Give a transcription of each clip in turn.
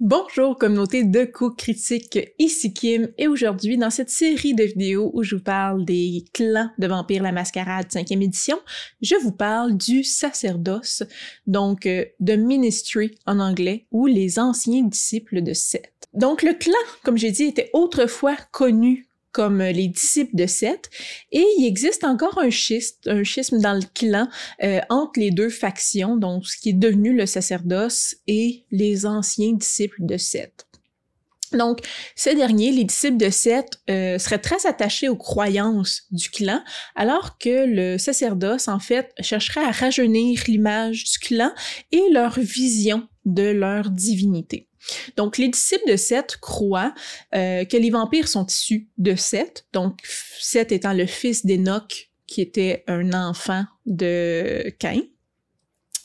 Bonjour communauté de coups critiques, ici Kim et aujourd'hui dans cette série de vidéos où je vous parle des clans de Vampire la Mascarade 5e édition, je vous parle du sacerdoce, donc euh, de Ministry en anglais ou les anciens disciples de Seth. Donc le clan, comme j'ai dit, était autrefois connu comme les disciples de Seth, et il existe encore un schisme, un schisme dans le clan euh, entre les deux factions, donc ce qui est devenu le sacerdoce et les anciens disciples de Seth. Donc, ces derniers, les disciples de Seth, euh, seraient très attachés aux croyances du clan, alors que le sacerdoce, en fait, chercherait à rajeunir l'image du clan et leur vision de leur divinité. Donc, les disciples de Seth croient euh, que les vampires sont issus de Seth, donc Seth étant le fils d'Enoch, qui était un enfant de Cain.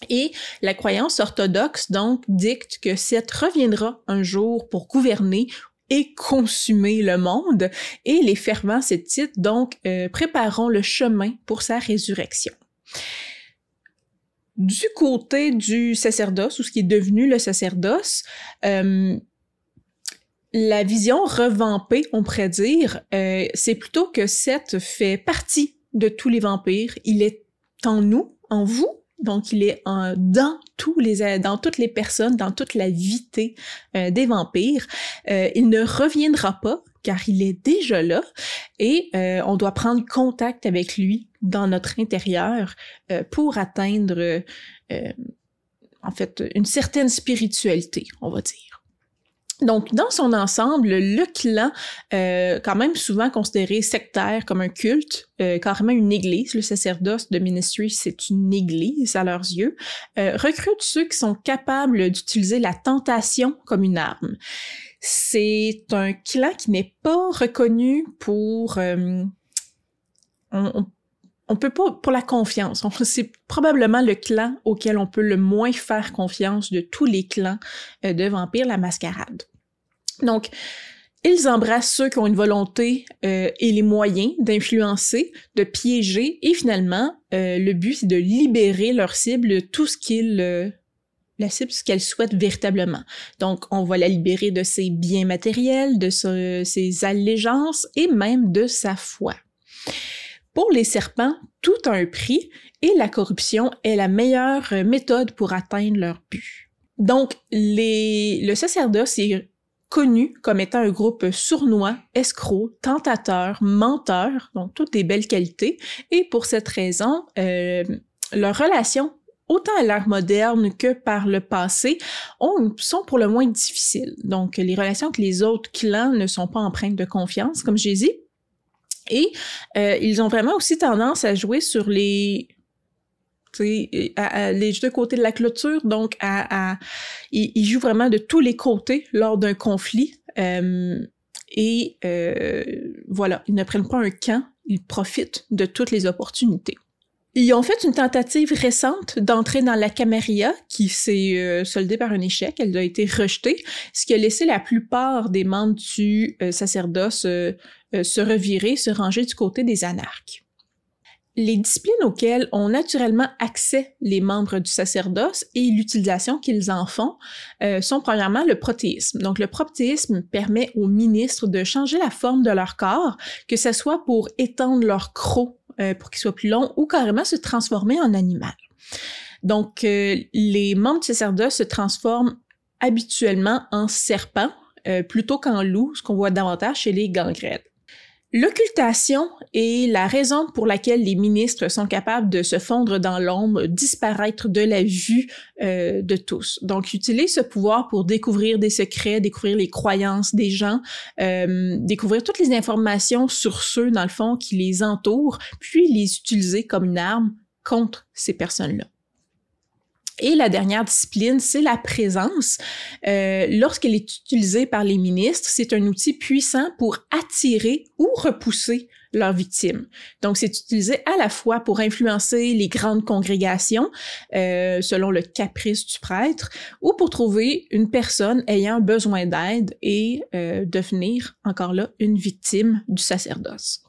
Et la croyance orthodoxe, donc, dicte que Seth reviendra un jour pour gouverner et consumer le monde, et les fervents Sethites, donc, euh, prépareront le chemin pour sa résurrection. Du côté du sacerdoce, ou ce qui est devenu le sacerdoce, euh, la vision revampée, on pourrait dire, euh, c'est plutôt que Seth fait partie de tous les vampires. Il est en nous, en vous, donc il est dans tous les, dans toutes les personnes, dans toute la vitée euh, des vampires. il ne reviendra pas car il est déjà là et on doit prendre contact avec lui dans notre intérieur euh, pour atteindre, euh, en fait, une certaine spiritualité, on va dire. Donc, dans son ensemble, le clan, euh, quand même souvent considéré sectaire comme un culte, euh, carrément une église, le sacerdoce de Ministry, c'est une église à leurs yeux, euh, recrute ceux qui sont capables d'utiliser la tentation comme une arme. C'est un clan qui n'est pas reconnu pour... peut pas pour la confiance. C'est probablement le clan auquel on peut le moins faire confiance de tous les clans de vampires, la mascarade. Donc, ils embrassent ceux qui ont une volonté euh, et les moyens d'influencer, de piéger, et finalement, euh, le but c'est de libérer leur cible tout ce qu'ils la cible ce qu'elle souhaite véritablement. Donc, on va la libérer de ses biens matériels, de ses allégeances et même de sa foi. Pour les serpents, tout a un prix et la corruption est la meilleure méthode pour atteindre leur but. Donc, les, le sacerdoce est connu comme étant un groupe sournois, escroc, tentateur, menteur, donc toutes des belles qualités. Et pour cette raison, euh, leurs relations autant à l'ère moderne que par le passé, ont, sont pour le moins difficiles. Donc, les relations avec les autres clans ne sont pas empreintes de confiance, comme j'ai dit. Et euh, ils ont vraiment aussi tendance à jouer sur les les deux côtés de la clôture, donc à, ils, jouent vraiment de tous les côtés lors d'un conflit. Euh, et euh, voilà, ils ne prennent pas un camp, ils profitent de toutes les opportunités. Ils ont fait une tentative récente d'entrer dans la Camarilla qui s'est euh, soldée par un échec. Elle a été rejetée, ce qui a laissé la plupart des membres du sacerdoce se revirer, se ranger du côté des anarques. Les disciplines auxquelles ont naturellement accès les membres du sacerdoce et l'utilisation qu'ils en font sont premièrement le protéisme. Donc le protéisme permet aux ministres de changer la forme de leur corps, que ce soit pour étendre leur croc euh, pour qu'il soit plus long ou carrément se transformer en animal. Donc, euh, les membres du sacerdoce se transforment habituellement en serpent euh, plutôt qu'en loup, ce qu'on voit davantage chez les gangrènes. L'occultation est la raison pour laquelle les ministres sont capables de se fondre dans l'ombre, disparaître de la vue euh, de tous. Donc, utilisent ce pouvoir pour découvrir des secrets, découvrir les croyances des gens, euh, découvrir toutes les informations sur ceux, dans le fond, qui les entourent, puis les utiliser comme une arme contre ces personnes-là. Et la dernière discipline, c'est la présence. Euh, Lorsqu'elle est utilisée par les ministres, c'est un outil puissant pour attirer ou repousser leurs victimes. Donc, c'est utilisé à la fois pour influencer les grandes congrégations, euh, selon le caprice du prêtre, ou pour trouver une personne ayant besoin d'aide et euh, devenir, encore là, une victime du sacerdoce.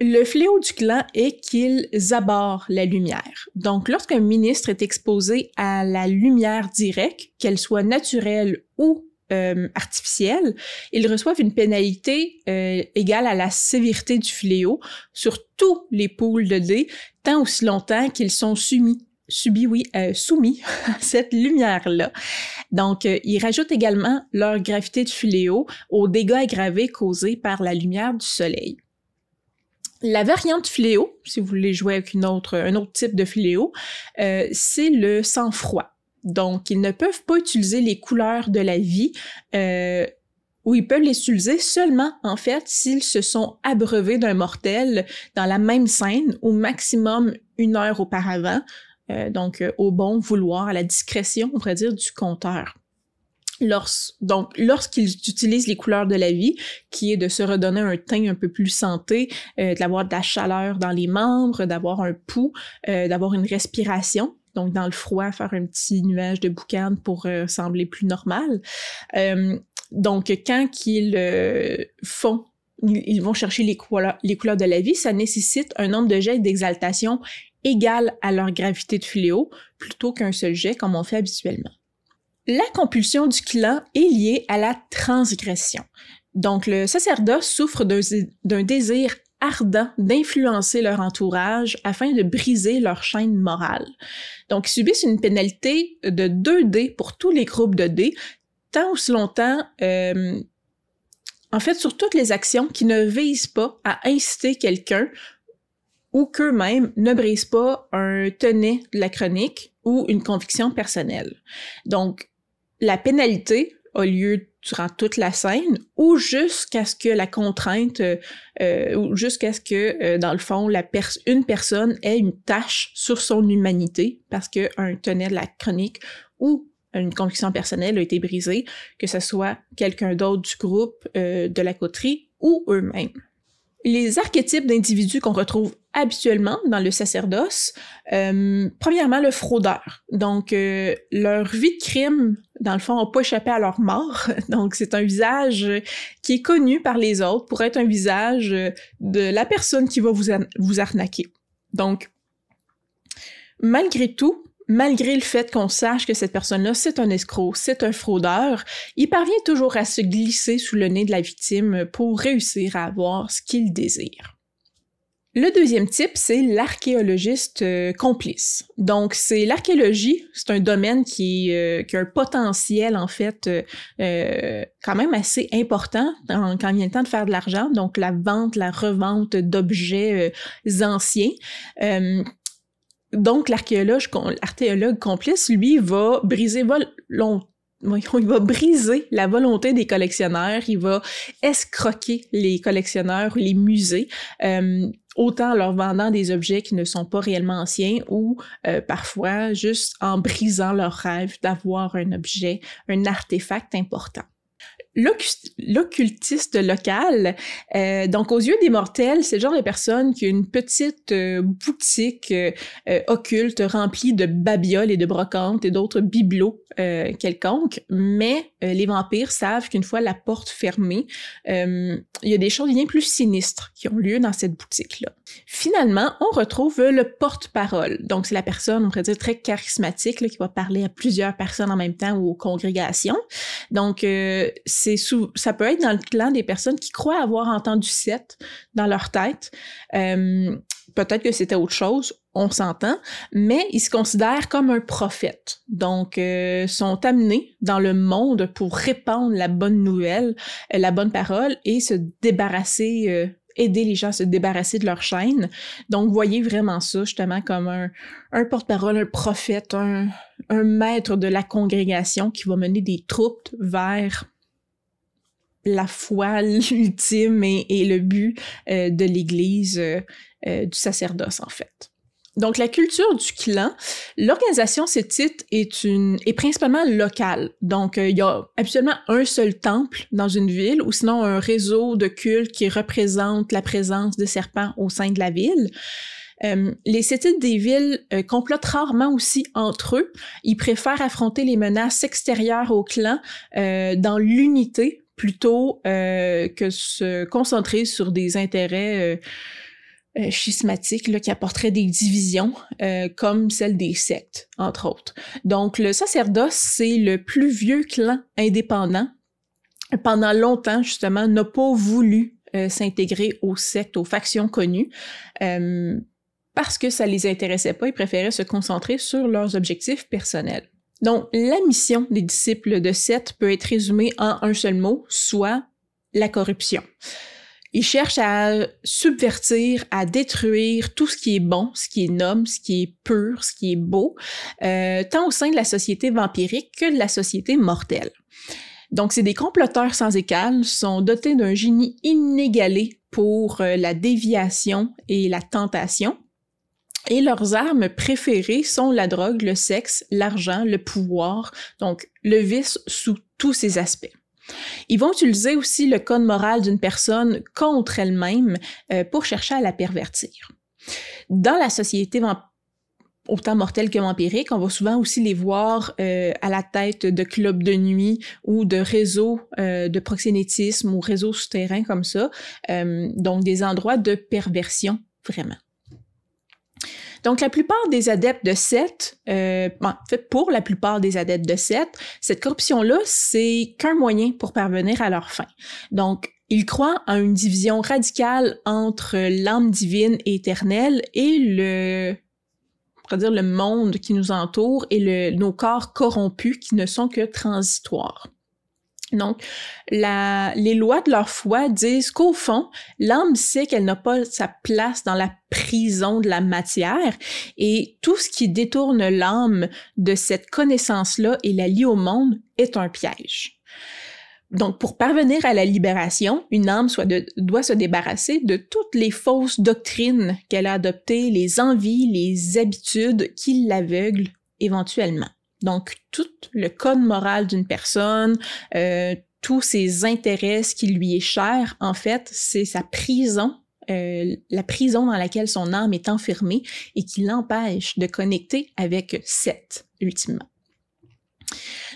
Le fléau du clan est qu'ils abordent la lumière. Donc, lorsqu'un ministre est exposé à la lumière directe, qu'elle soit naturelle ou euh, artificielle, ils reçoivent une pénalité euh, égale à la sévérité du fléau sur tous les poules de dés, tant aussi longtemps qu'ils sont soumis subis, oui, euh, soumis à cette lumière-là. Donc, ils rajoutent également leur gravité de fléau aux dégâts aggravés causés par la lumière du soleil. La variante fléau, si vous voulez jouer avec une autre, un autre type de fléau, c'est le sang-froid. Donc, ils ne peuvent pas utiliser les couleurs de la vie euh, ou ils peuvent les utiliser seulement, en fait, s'ils se sont abreuvés d'un mortel dans la même scène au maximum une heure auparavant, euh, donc euh, au bon vouloir, à la discrétion, on pourrait dire, du compteur. Lors, donc, lorsqu'ils utilisent les couleurs de la vie, qui est de se redonner un teint un peu plus santé, euh, d'avoir de la chaleur dans les membres, d'avoir un pouls, euh, d'avoir une respiration, donc dans le froid, faire un petit nuage de boucan pour euh, sembler plus normal. Euh, donc, quand ils euh, font, ils vont chercher les les couleurs de la vie, ça nécessite un nombre de jets d'exaltation égal à leur gravité de fléau, plutôt qu'un seul jet comme on fait habituellement. La compulsion du clan est liée à la transgression. Donc, le sacerdoce souffre d'un désir ardent d'influencer leur entourage afin de briser leur chaîne morale. Donc, ils subissent une pénalité de 2 dés pour tous les groupes de dés, tant ou si longtemps, euh, en fait, sur toutes les actions qui ne visent pas à inciter quelqu'un ou qu'eux-mêmes ne brisent pas un tenet de la chronique ou une conviction personnelle. Donc, la pénalité a lieu durant toute la scène ou jusqu'à ce que la contrainte euh, ou jusqu'à ce que euh, dans le fond la une personne ait une tâche sur son humanité parce que un tenait de la chronique ou une conviction personnelle a été brisée, que ce soit quelqu'un d'autre du groupe euh, de la coterie ou eux-mêmes. Les archétypes d'individus qu'on retrouve habituellement dans le sacerdoce, euh, premièrement le fraudeur. Donc euh, leur vie de crime, dans le fond, n'a pas échappé à leur mort. Donc c'est un visage qui est connu par les autres pour être un visage de la personne qui va vous, vous arnaquer. Donc malgré tout, malgré le fait qu'on sache que cette personne-là, c'est un escroc, c'est un fraudeur, il parvient toujours à se glisser sous le nez de la victime pour réussir à avoir ce qu'il désire. Le deuxième type, c'est l'archéologiste euh, complice. Donc, c'est l'archéologie, c'est un domaine qui, euh, a un potentiel, en fait, euh, quand même assez important quand il vient le temps de faire de l'argent. Donc, la vente, la revente d'objets anciens. Donc, l'archéologue, complice, lui, va briser il va briser la volonté des collectionneurs, il va escroquer les collectionneurs, les musées, autant en leur vendant des objets qui ne sont pas réellement anciens ou euh, parfois juste en brisant leur rêve d'avoir un objet, un artefact important l'occultiste local. Euh, donc, aux yeux des mortels, c'est le genre de personne qui a une petite euh, boutique euh, occulte remplie de babioles et de brocantes et d'autres bibelots quelconques. Mais les vampires savent qu'une fois la porte fermée, il y a des choses bien plus sinistres qui ont lieu dans cette boutique-là. Finalement, on retrouve le porte-parole. Donc, c'est la personne, on pourrait dire, très charismatique qui va parler à plusieurs personnes en même temps ou aux congrégations. Donc, c'est ça peut être dans le clan des personnes qui croient avoir entendu Seth dans leur tête. Euh, peut-être que c'était autre chose, on s'entend, mais ils se considèrent comme un prophète. Donc, euh, sont amenés dans le monde pour répandre la bonne nouvelle, euh, la bonne parole et se débarrasser aider les gens à se débarrasser de leur chaîne. Donc, voyez vraiment ça justement comme un, un porte-parole, un prophète, un, un, maître de la congrégation qui va mener des troupes vers la foi ultime et, le but euh, de l'Église, euh, euh, du sacerdoce en fait. Donc la culture du clan, l'organisation titres est une est principalement locale. Donc il y a absolument un seul temple dans une ville ou sinon un réseau de cultes qui représente la présence de serpents au sein de la ville. les Sétites des villes complotent rarement aussi entre eux. Ils préfèrent affronter les menaces extérieures au clan dans l'unité plutôt euh, que se concentrer sur des intérêts euh, euh, schismatiques là, qui apporteraient des divisions comme celle des sectes, entre autres. Donc le sacerdoce, c'est le plus vieux clan indépendant pendant longtemps, justement, n'a pas voulu s'intégrer aux sectes, aux factions connues parce que ça les intéressait pas, ils préféraient se concentrer sur leurs objectifs personnels. Donc, la mission des disciples de Seth peut être résumée en un seul mot, soit la corruption. Ils cherchent à subvertir, à détruire tout ce qui est bon, ce qui est noble, ce qui est pur, ce qui est beau, euh, tant au sein de la société vampirique que de la société mortelle. Donc, c'est des comploteurs sans égal, sont dotés d'un génie inégalé pour euh, la déviation et la tentation. Et leurs armes préférées sont la drogue, le sexe, l'argent, le pouvoir, donc le vice sous tous ses aspects. Ils vont utiliser aussi le code moral d'une personne contre elle-même euh, pour chercher à la pervertir. Dans la société autant mortelle que vampirique, on va souvent aussi les voir euh, à la tête de clubs de nuit ou de réseaux euh, de proxénétisme ou réseaux souterrains comme ça, donc des endroits de perversion vraiment. Donc, la plupart des adeptes de Seth, euh, en fait, pour la plupart des adeptes de Seth, cette corruption-là, c'est qu'un moyen pour parvenir à leur fin. Donc, ils croient en une division radicale entre l'âme divine et éternelle et le dire le monde qui nous entoure et le, nos corps corrompus qui ne sont que transitoires. Donc, les lois de leur foi disent qu'au fond, l'âme sait qu'elle n'a pas sa place dans la prison de la matière et tout ce qui détourne l'âme de cette connaissance-là et la lie au monde est un piège. Donc, pour parvenir à la libération, une âme doit se débarrasser de toutes les fausses doctrines qu'elle a adoptées, les envies, les habitudes qui l'aveuglent éventuellement. Donc, tout le code moral d'une personne, euh, tous ses intérêts, ce qui lui est cher, en fait, c'est sa prison, euh, la prison dans laquelle son âme est enfermée et qui l'empêche de connecter avec Seth, ultimement.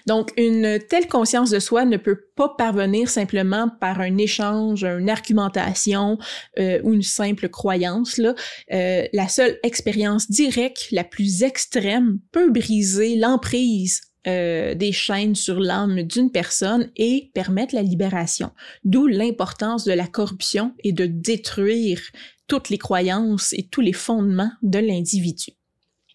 Donc, une telle conscience de soi ne peut pas parvenir simplement par un échange, une argumentation euh, ou une simple croyance. Là. Euh, la seule expérience directe, la plus extrême, peut briser l'emprise euh, des chaînes sur l'âme d'une personne et permettre la libération. D'où l'importance de la corruption et de détruire toutes les croyances et tous les fondements de l'individu.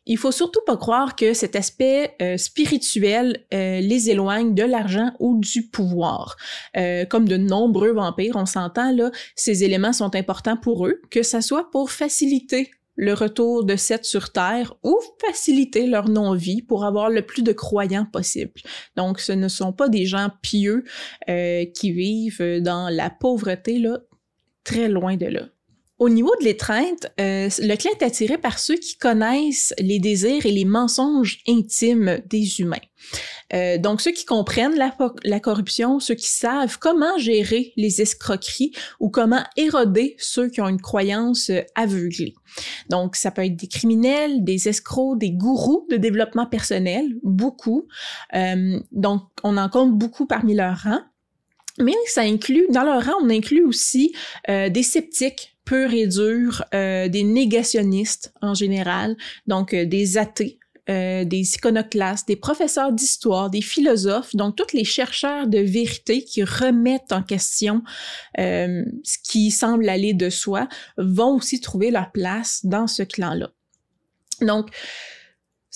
Il faut surtout pas croire que cet aspect euh, spirituel euh, les éloigne de l'argent ou du pouvoir. Euh, comme de nombreux vampires, on s'entend là, ces éléments sont importants pour eux, que ça soit pour faciliter le retour de Seth sur Terre ou faciliter leur non-vie pour avoir le plus de croyants possible. Donc, ce ne sont pas des gens pieux qui vivent dans la pauvreté, là, très loin de là. Au niveau de l'étreinte, euh, le clan est attiré par ceux qui connaissent les désirs et les mensonges intimes des humains. Euh, donc ceux qui comprennent la, corruption, ceux qui savent comment gérer les escroqueries ou comment éroder ceux qui ont une croyance aveuglée. Donc ça peut être des criminels, des escrocs, des gourous de développement personnel, beaucoup. Euh, donc on en compte beaucoup parmi leurs rangs. Mais ça inclut, dans leur rang, on inclut aussi euh, des sceptiques purs et durs, euh, des négationnistes en général, donc euh, des athées, des iconoclastes, des professeurs d'histoire, des philosophes, donc tous les chercheurs de vérité qui remettent en question ce qui semble aller de soi vont aussi trouver leur place dans ce clan-là. Donc,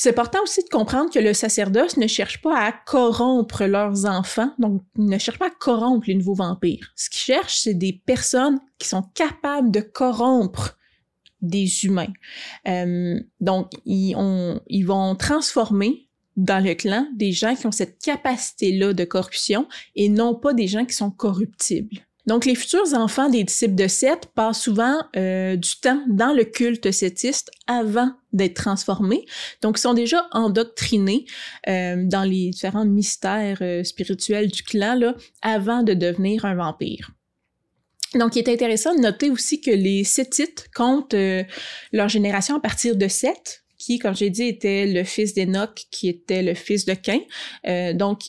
c'est important aussi de comprendre que le sacerdoce ne cherche pas à corrompre leurs enfants, donc ne cherche pas à corrompre les nouveaux vampires. Ce qu'ils cherchent, c'est des personnes qui sont capables de corrompre des humains. Euh, donc, ils, ils vont transformer dans le clan des gens qui ont cette capacité-là de corruption et non pas des gens qui sont corruptibles. Donc, les futurs enfants des disciples de Seth passent souvent euh, du temps dans le culte sétiste avant d'être transformés. Donc, ils sont déjà endoctrinés euh, dans les différents mystères euh, spirituels du clan là, avant de devenir un vampire. Donc, il est intéressant de noter aussi que les Sétites comptent leur génération à partir de Seth, qui, comme j'ai dit, était le fils d'Enoch, qui était le fils de Cain. donc,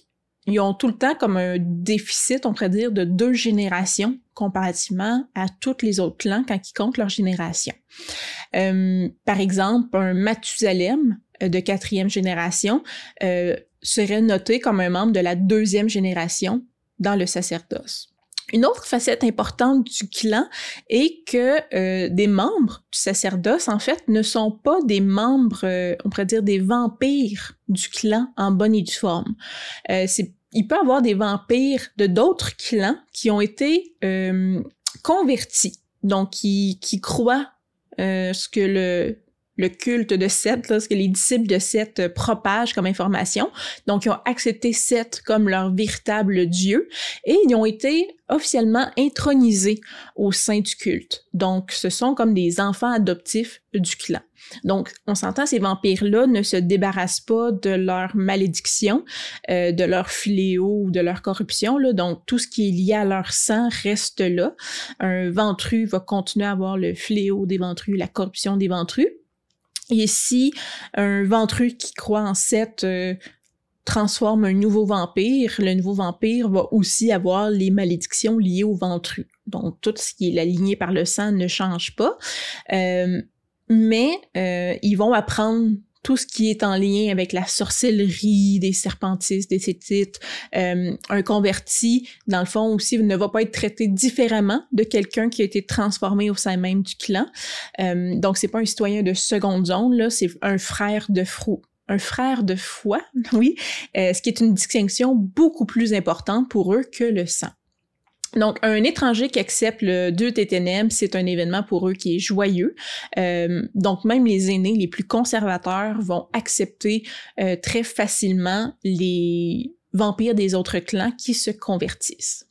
ils ont tout le temps comme un déficit, on pourrait dire, de deux générations comparativement à tous les autres clans quand ils comptent leur génération. Euh, par exemple, un Mathusalem euh, de quatrième génération euh, serait noté comme un membre de la deuxième génération dans le sacerdoce. Une autre facette importante du clan est que euh, des membres du sacerdoce, en fait, ne sont pas des membres, euh, on pourrait dire des vampires du clan en bonne et due forme. Euh, il peut y avoir des vampires de d'autres clans qui ont été convertis, donc qui, qui croient ce que le le culte de Seth, là, ce que les disciples de Seth euh, propagent comme information. Donc, ils ont accepté Seth comme leur véritable Dieu et ils ont été officiellement intronisés au sein du culte. Donc, ce sont comme des enfants adoptifs du clan. Donc, on s'entend, ces vampires-là ne se débarrassent pas de leur malédiction, euh, de leur fléau ou de leur corruption. Là. Donc, tout ce qui est lié à leur sang reste là. Un ventru va continuer à avoir le fléau des ventrus, la corruption des ventrus. Et si un ventru qui croit en Seth euh, transforme un nouveau vampire, le nouveau vampire va aussi avoir les malédictions liées au ventru. Donc tout ce qui est aligné par le sang ne change pas. Euh, mais euh, ils vont apprendre tout ce qui est en lien avec la sorcellerie, des serpentistes, des cétites. Euh, un converti, dans le fond aussi, ne va pas être traité différemment de quelqu'un qui a été transformé au sein même du clan. Euh, donc, c'est pas un citoyen de seconde zone, là, c'est un frère de frou un frère de foi, oui, euh, ce qui est une distinction beaucoup plus importante pour eux que le sang. Donc, un étranger qui accepte le Dieu des ténèbres, c'est un événement pour eux qui est joyeux. Euh, donc, même les aînés, les plus conservateurs, vont accepter euh, très facilement les vampires des autres clans qui se convertissent.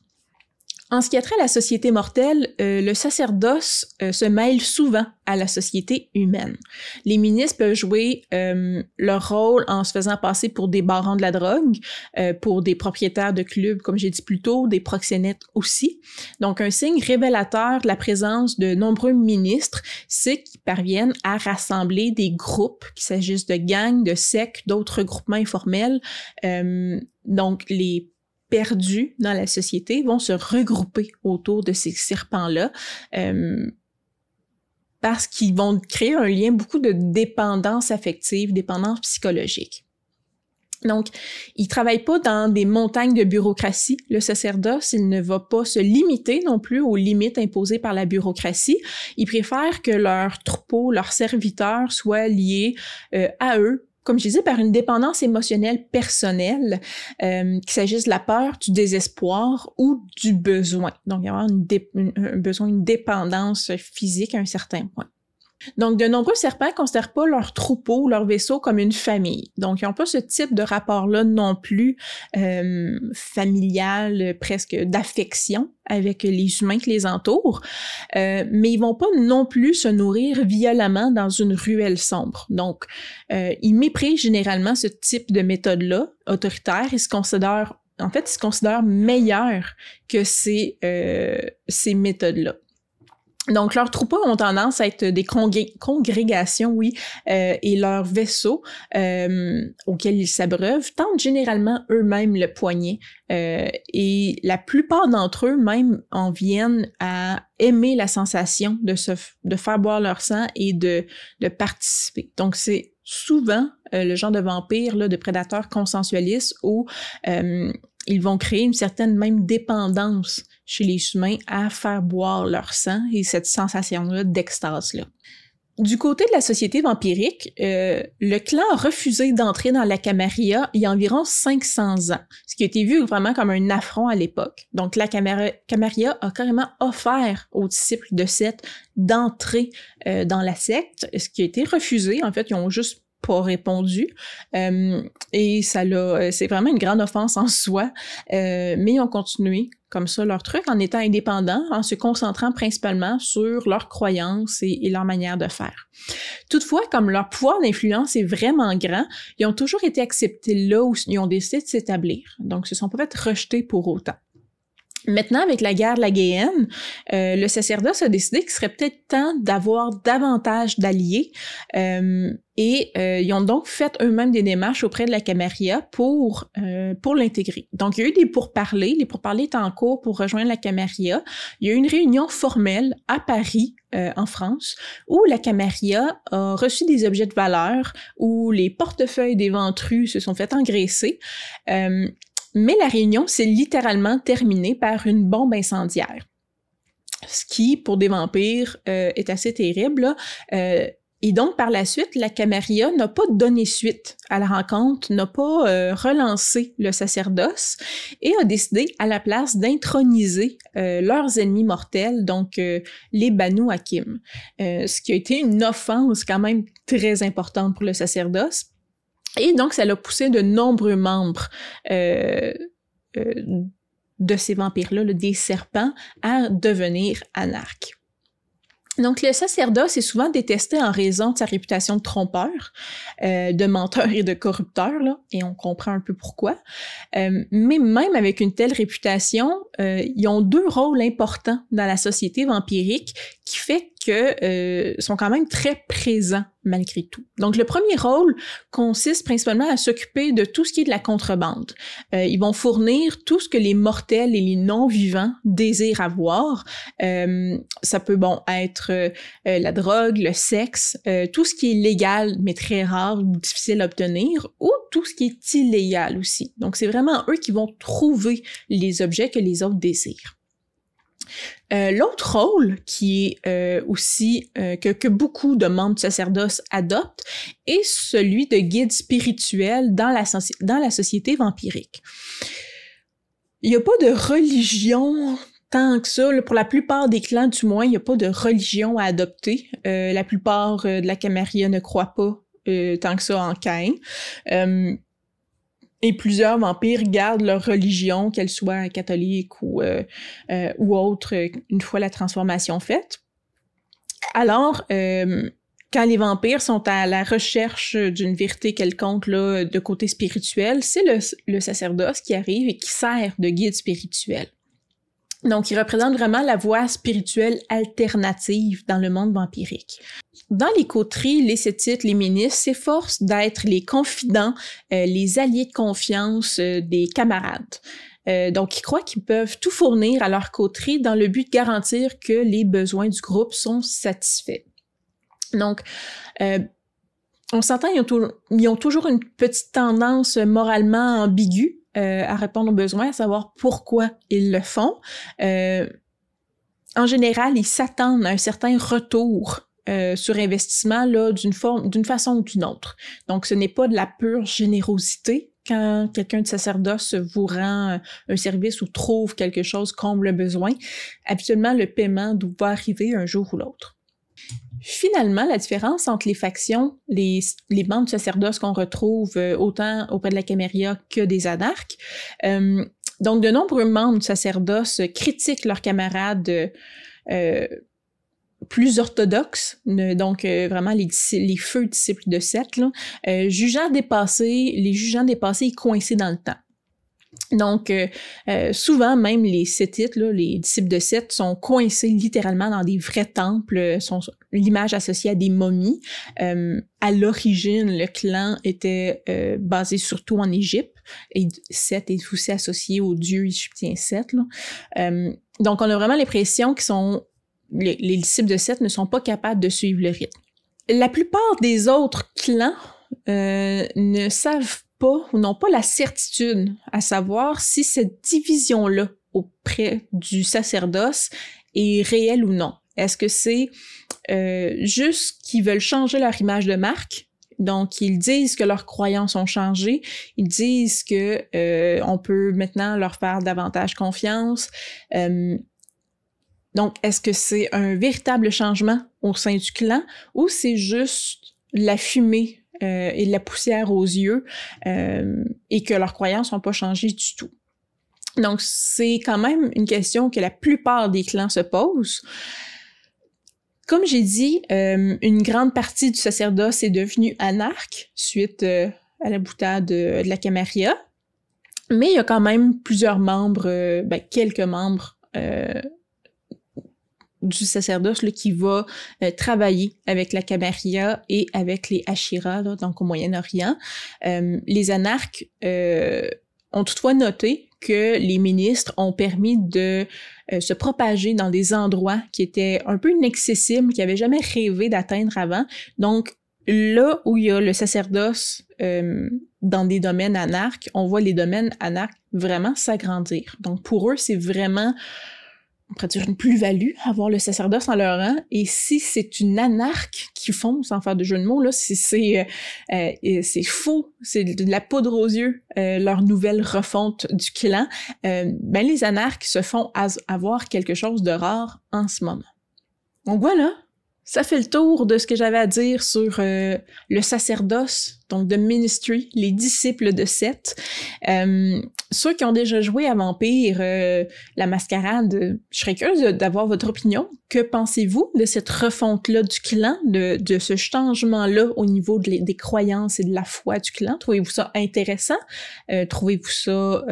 En ce qui a trait à la société mortelle, euh, le sacerdoce euh, se mêle souvent à la société humaine. Les ministres peuvent jouer euh, leur rôle en se faisant passer pour des barons de la drogue, pour des propriétaires de clubs, comme j'ai dit plus tôt, des proxénètes aussi. Donc, un signe révélateur de la présence de nombreux ministres, c'est qu'ils parviennent à rassembler des groupes, qu'il s'agisse de gangs, de sectes, d'autres groupements informels. donc, les perdus dans la société vont se regrouper autour de ces serpents-là euh, parce qu'ils vont créer un lien, beaucoup de dépendance affective, dépendance psychologique. Donc, il travaille pas dans des montagnes de bureaucratie. Le sacerdoce, il ne va pas se limiter non plus aux limites imposées par la bureaucratie. Il préfère que leurs troupeaux, leurs serviteurs soient liés euh, à eux comme je disais, par une dépendance émotionnelle personnelle, euh, qu'il s'agisse de la peur, du désespoir ou du besoin. Donc, il y a un besoin, une dépendance physique à un certain point. Donc, de nombreux serpents ne considèrent pas leur troupeau, leur vaisseau comme une famille. Donc, ils n'ont pas ce type de rapport-là non plus euh, familial, presque d'affection avec les humains qui les entourent, euh, mais ils vont pas non plus se nourrir violemment dans une ruelle sombre. Donc, euh, ils méprisent généralement ce type de méthode-là, autoritaire, ils se considèrent en fait, ils se considèrent meilleurs que ces, euh, ces méthodes-là. Donc, leurs troupeaux ont tendance à être des congrégations, oui, euh, et leurs vaisseaux euh, auxquels ils s'abreuvent tentent généralement eux-mêmes le poignet. Euh, et la plupart d'entre eux même en viennent à aimer la sensation de se de faire boire leur sang et de, de participer. Donc, c'est souvent le genre de vampire, là, de prédateurs consensualistes où ils vont créer une certaine même dépendance chez les humains à faire boire leur sang et cette sensation-là d'extase-là. Du côté de la société vampirique, euh, le clan a refusé d'entrer dans la Camarilla il y a environ 500 ans, ce qui a été vu vraiment comme un affront à l'époque. Donc la Camarilla a carrément offert aux disciples de Seth d'entrer euh, dans la secte, ce qui a été refusé. En fait, ils ont juste pas répondu. Euh, et ça euh, c'est vraiment une grande offense en soi. Euh, mais ils ont continué comme ça leur truc en étant indépendants, en se concentrant principalement sur leurs croyances et, leur manière de faire. Toutefois, comme leur pouvoir d'influence est vraiment grand, ils ont toujours été acceptés là où ils ont décidé de s'établir. Donc, ce sont pas fait rejetés pour autant. Maintenant, avec la guerre de la Guyenne, euh, le sacerdoce a décidé qu'il serait peut-être temps d'avoir davantage d'alliés euh, et euh, ils ont donc fait eux-mêmes des démarches auprès de la Camarilla pour pour l'intégrer. Donc, il y a eu des pourparlers, les pourparlers étaient en cours pour rejoindre la Camarilla. Il y a eu une réunion formelle à Paris, en France, où la Camarilla a reçu des objets de valeur, où les portefeuilles des ventrus se sont fait engraisser. Mais la réunion s'est littéralement terminée par une bombe incendiaire. Ce qui, pour des vampires, est assez terrible. Et donc, par la suite, la Camarilla n'a pas donné suite à la rencontre, n'a pas euh, relancé le sacerdoce et a décidé à la place d'introniser euh, leurs ennemis mortels, donc euh, les Banu Hakim. ce qui a été une offense quand même très importante pour le sacerdoce. Et donc, ça l'a poussé de nombreux membres de ces vampires-là, des serpents, à devenir anarques. Donc, le sacerdoce est souvent détesté en raison de sa réputation de trompeur, euh, de menteur et de corrupteur, là, et on comprend un peu pourquoi. Euh, mais même avec une telle réputation, euh, ils ont deux rôles importants dans la société vampirique qui fait que euh, sont quand même très présents malgré tout. Donc le premier rôle consiste principalement à s'occuper de tout ce qui est de la contrebande. Euh, ils vont fournir tout ce que les mortels et les non-vivants désirent avoir. Euh, ça peut bon être euh, la drogue, le sexe, euh, tout ce qui est légal mais très rare ou difficile à obtenir, ou tout ce qui est illégal aussi. Donc c'est vraiment eux qui vont trouver les objets que les autres désirent. Euh, l'autre rôle qui est euh, aussi euh, que, que, beaucoup de membres du sacerdoce adoptent est celui de guide spirituel dans la, dans la société vampirique. Il n'y a pas de religion tant que ça. pour la plupart des clans, du moins, il n'y a pas de religion à adopter. la plupart de la Camarilla ne croient pas tant que ça en Cain. Et plusieurs vampires gardent leur religion, qu'elle soit catholique ou, euh, euh, ou autre, une fois la transformation faite. Alors, euh, quand les vampires sont à la recherche d'une vérité quelconque là, de côté spirituel, c'est le, le sacerdoce qui arrive et qui sert de guide spirituel. Donc, il représente vraiment la voie spirituelle alternative dans le monde vampirique. Dans les coteries, les sétites, les ministres s'efforcent d'être les confidents, euh, les alliés de confiance euh, des camarades. Euh, donc, ils croient qu'ils peuvent tout fournir à leur coterie dans le but de garantir que les besoins du groupe sont satisfaits. Donc, on s'entend, ils, ils, ont toujours une petite tendance moralement ambiguë à répondre aux besoins, à savoir pourquoi ils le font. En général, ils s'attendent à un certain retour euh, sur investissement d'une forme, d'une façon ou d'une autre. Donc, ce n'est pas de la pure générosité quand quelqu'un de sacerdoce vous rend un service ou trouve quelque chose comble le besoin. Habituellement, le paiement doit arriver un jour ou l'autre. Finalement, la différence entre les factions, les, les bandes de sacerdoce qu'on retrouve euh, autant auprès de la Caméria que des anarques, euh, donc de nombreux membres du sacerdoce critiquent leurs camarades euh, plus orthodoxes, donc vraiment les, les feux disciples de Seth, jugeant dépassés, les jugeant dépassés et coincés dans le temps. Donc, euh, euh, souvent, même les Sétites, les disciples de Seth, sont coincés littéralement dans des vrais temples, euh, sont l'image associée à des momies. à l'origine, le clan était basé surtout en Égypte, et Seth est aussi associé au dieu égyptien Seth. donc, on a vraiment l'impression que sont, les, les, disciples de Seth ne sont pas capables de suivre le rythme. La plupart des autres clans ne savent ou n'ont pas la certitude à savoir si cette division-là auprès du sacerdoce est réelle ou non. Est-ce que c'est euh, juste qu'ils veulent changer leur image de marque? Donc, ils disent que leurs croyances ont changé. Ils disent que euh, on peut maintenant leur faire davantage confiance. Euh, donc, est-ce que c'est un véritable changement au sein du clan ou c'est juste la fumée euh, et la poussière aux yeux euh, et que leurs croyances n'ont pas changé du tout? Donc, c'est quand même une question que la plupart des clans se posent. Comme j'ai dit, euh, une grande partie du sacerdoce est devenue anarque suite à la boutade de, la Camarilla, mais il y a quand même plusieurs membres, ben, quelques membres du sacerdoce là, qui va euh, travailler avec la Camarilla et avec les Ashira, donc au Moyen-Orient. Euh, les anarques euh, ont toutefois noté que les ministres ont permis de se propager dans des endroits qui étaient un peu inaccessibles, qu'ils n'avaient jamais rêvé d'atteindre avant. Donc, là où il y a le sacerdoce euh, dans des domaines anarques, on voit les domaines anarques vraiment s'agrandir. Donc pour eux, c'est vraiment on une plus-value avoir le sacerdoce en leur rang. Et si c'est une anarque qui font, sans faire de jeu de mots, là, si c'est euh, euh faux, c'est de la poudre aux yeux, euh, leur nouvelle refonte du clan, ben les anarques se font avoir quelque chose de rare en ce moment. Donc voilà, ça fait le tour de ce que j'avais à dire sur le sacerdoce, donc de Ministry, les disciples de Seth. Euh, ceux qui ont déjà joué à Vampire, euh, la mascarade, je serais curieuse d'avoir votre opinion. Que pensez-vous de cette refonte-là du clan, de, de ce changement-là au niveau des croyances et de la foi du clan? Trouvez-vous ça intéressant? trouvez-vous ça,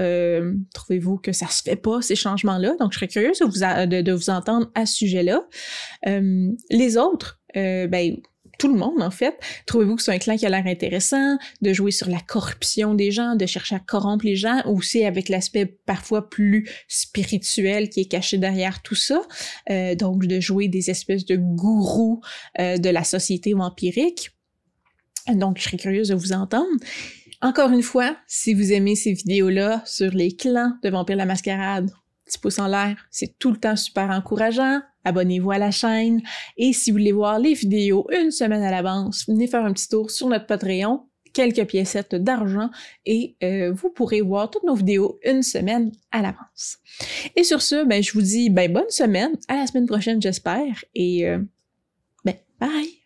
trouvez-vous que ça se fait pas, ces changements-là? Donc, je serais curieuse de vous, de, de vous entendre à ce sujet-là. les autres, euh, ben, tout le monde, en fait. Trouvez-vous que c'est un clan qui a l'air intéressant, de jouer sur la corruption des gens, de chercher à corrompre les gens, c'est avec l'aspect parfois plus spirituel qui est caché derrière tout ça, euh, donc de jouer des espèces de gourous euh, de la société vampirique. Donc, je serais curieuse de vous entendre. Encore une fois, si vous aimez ces vidéos-là sur les clans de Vampire la Mascarade, petit pouce en l'air, c'est tout le temps super encourageant abonnez-vous à la chaîne. Et si vous voulez voir les vidéos une semaine à l'avance, venez faire un petit tour sur notre Patreon, quelques piécettes d'argent et euh, vous pourrez voir toutes nos vidéos une semaine à l'avance. Et sur ce, ben, je vous dis ben, bonne semaine, à la semaine prochaine j'espère et euh, ben, bye!